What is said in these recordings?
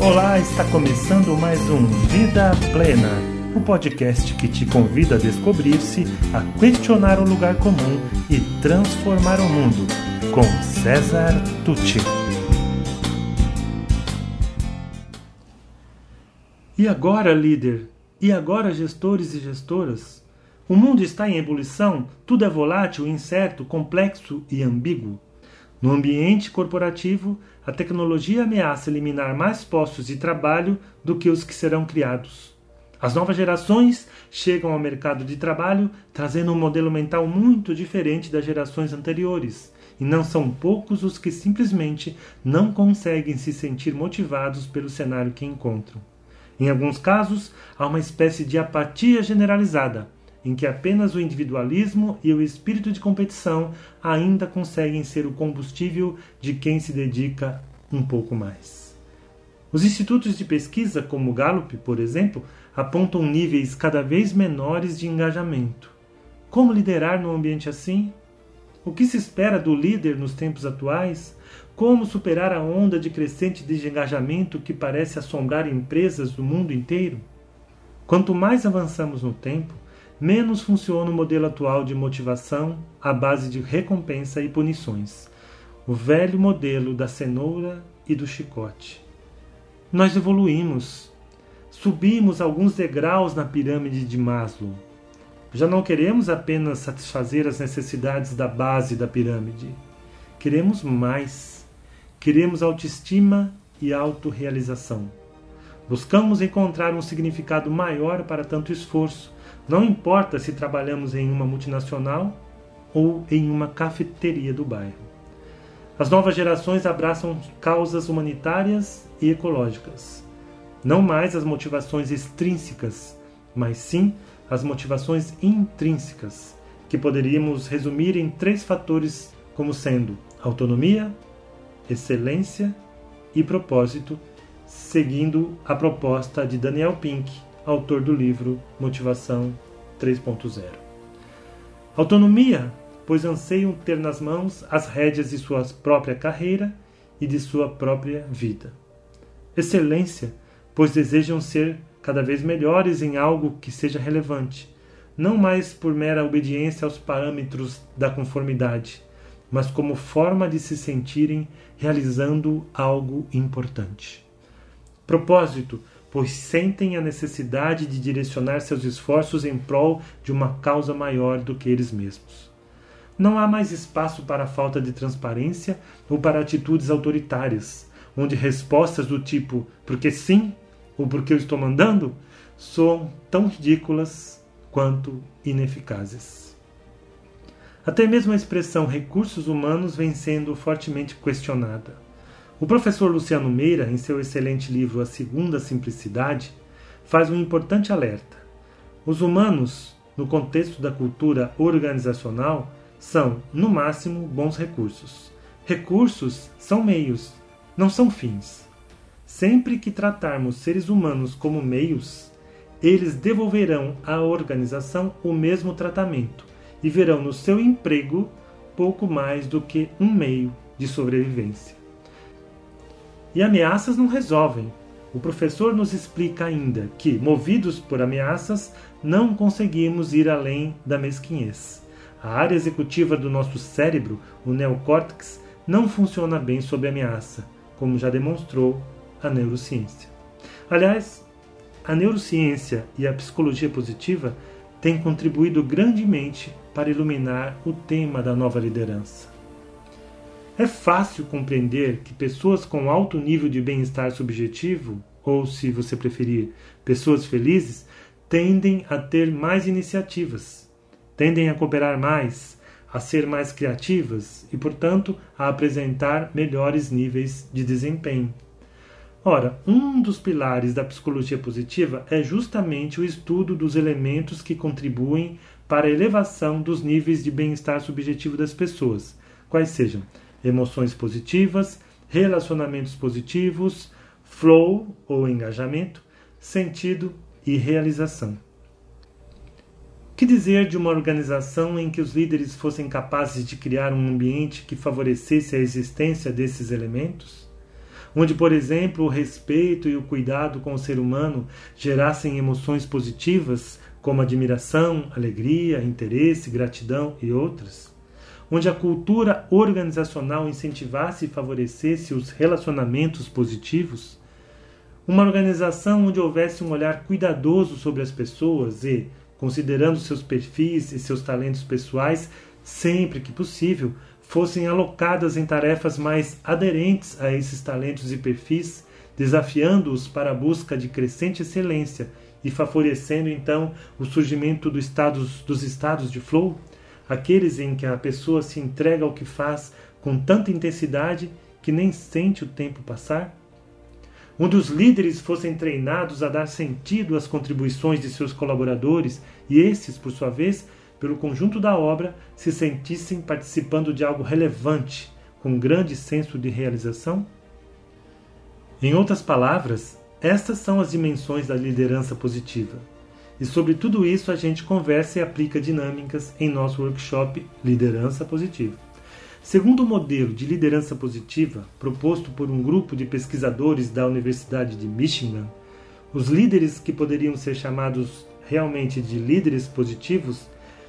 Olá, está começando mais um Vida Plena, o um podcast que te convida a descobrir-se, a questionar o lugar comum e transformar o mundo, com César Tucci. E agora, líder? E agora, gestores e gestoras? O mundo está em ebulição, tudo é volátil, incerto, complexo e ambíguo. No ambiente corporativo, a tecnologia ameaça eliminar mais postos de trabalho do que os que serão criados. As novas gerações chegam ao mercado de trabalho trazendo um modelo mental muito diferente das gerações anteriores, e não são poucos os que simplesmente não conseguem se sentir motivados pelo cenário que encontram. Em alguns casos, há uma espécie de apatia generalizada, em que apenas o individualismo e o espírito de competição ainda conseguem ser o combustível de quem se dedica um pouco mais. Os institutos de pesquisa, como o Gallup, por exemplo, apontam níveis cada vez menores de engajamento. Como liderar num ambiente assim? O que se espera do líder nos tempos atuais? Como superar a onda de crescente desengajamento que parece assombrar empresas do mundo inteiro? Quanto mais avançamos no tempo, menos funciona o modelo atual de motivação à base de recompensa e punições, o velho modelo da cenoura e do chicote. Nós evoluímos, subimos alguns degraus na pirâmide de Maslow. Já não queremos apenas satisfazer as necessidades da base da pirâmide. Queremos mais. Queremos autoestima e autorrealização. Buscamos encontrar um significado maior para tanto esforço, não importa se trabalhamos em uma multinacional ou em uma cafeteria do bairro. As novas gerações abraçam causas humanitárias e ecológicas. Não mais as motivações extrínsecas, mas sim as motivações intrínsecas, que poderíamos resumir em três fatores como sendo autonomia, excelência e propósito, seguindo a proposta de Daniel Pink, autor do livro Motivação 3.0. Autonomia, pois anseiam ter nas mãos as rédeas de sua própria carreira e de sua própria vida. Excelência, pois desejam ser cada vez melhores em algo que seja relevante, não mais por mera obediência aos parâmetros da conformidade, mas como forma de se sentirem realizando algo importante. Propósito, pois sentem a necessidade de direcionar seus esforços em prol de uma causa maior do que eles mesmos. Não há mais espaço para falta de transparência ou para atitudes autoritárias, onde respostas do tipo porque sim ou porque eu estou mandando soam tão ridículas quanto ineficazes. Até mesmo a expressão recursos humanos vem sendo fortemente questionada. O professor Luciano Meira, em seu excelente livro A Segunda Simplicidade, faz um importante alerta. Os humanos, no contexto da cultura organizacional, são, no máximo, bons recursos. Recursos são meios, não são fins. Sempre que tratarmos seres humanos como meios, eles devolverão à organização o mesmo tratamento e verão no seu emprego pouco mais do que um meio de sobrevivência. E ameaças não resolvem. O professor nos explica ainda que, movidos por ameaças, não conseguimos ir além da mesquinhez. A área executiva do nosso cérebro, o neocórtex, não funciona bem sob ameaça, como já demonstrou a neurociência. Aliás, a neurociência e a psicologia positiva têm contribuído grandemente para iluminar o tema da nova liderança. É fácil compreender que pessoas com alto nível de bem-estar subjetivo, ou se você preferir, pessoas felizes, tendem a ter mais iniciativas, tendem a cooperar mais, a ser mais criativas e, portanto, a apresentar melhores níveis de desempenho. Ora, um dos pilares da psicologia positiva é justamente o estudo dos elementos que contribuem para a elevação dos níveis de bem-estar subjetivo das pessoas, quais sejam emoções positivas, relacionamentos positivos, flow ou engajamento, sentido e realização. Que dizer de uma organização em que os líderes fossem capazes de criar um ambiente que favorecesse a existência desses elementos? onde, por exemplo, o respeito e o cuidado com o ser humano gerassem emoções positivas, como admiração, alegria, interesse, gratidão e outras, onde a cultura organizacional incentivasse e favorecesse os relacionamentos positivos, uma organização onde houvesse um olhar cuidadoso sobre as pessoas e, considerando seus perfis e seus talentos pessoais, sempre que possível, fossem alocadas em tarefas mais aderentes a esses talentos e perfis, desafiando-os para a busca de crescente excelência e favorecendo então o surgimento do estados, dos estados de flow, aqueles em que a pessoa se entrega ao que faz com tanta intensidade que nem sente o tempo passar? Onde os líderes fossem treinados a dar sentido às contribuições de seus colaboradores e esses, por sua vez, pelo conjunto da obra, se sentissem participando de algo relevante, com grande senso de realização? Em outras palavras, estas são as dimensões da liderança positiva. E sobre tudo isso a gente conversa e aplica dinâmicas em nosso workshop Liderança Positiva. Segundo o modelo de liderança positiva proposto por um grupo de pesquisadores da Universidade de Michigan, os líderes que poderiam ser chamados realmente de líderes positivos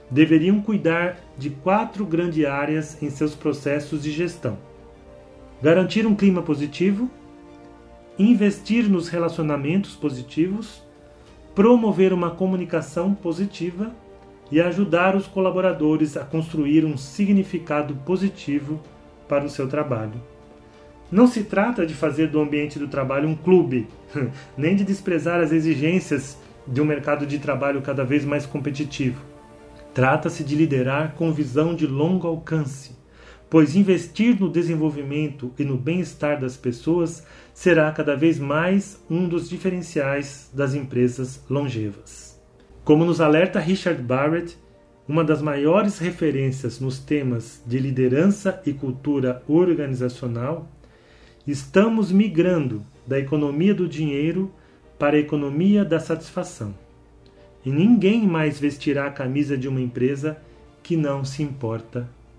deveriam cuidar de quatro grandes áreas em seus processos de gestão: garantir um clima positivo, investir nos relacionamentos positivos, promover uma comunicação positiva e ajudar os colaboradores a construir um significado positivo para o seu trabalho. Não se trata de fazer do ambiente do trabalho um clube, nem de desprezar as exigências de um mercado de trabalho cada vez mais competitivo. Trata-se de liderar com visão de longo alcance, pois investir no desenvolvimento e no bem-estar das pessoas será cada vez mais um dos diferenciais das empresas longevas. Como nos alerta Richard Barrett, uma das maiores referências nos temas de liderança e cultura organizacional, estamos migrando da economia do dinheiro para a economia da satisfação e ninguém mais vestirá a camisa de uma empresa que não se importa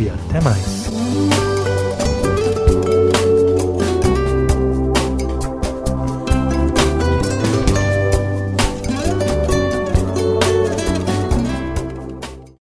e até mais.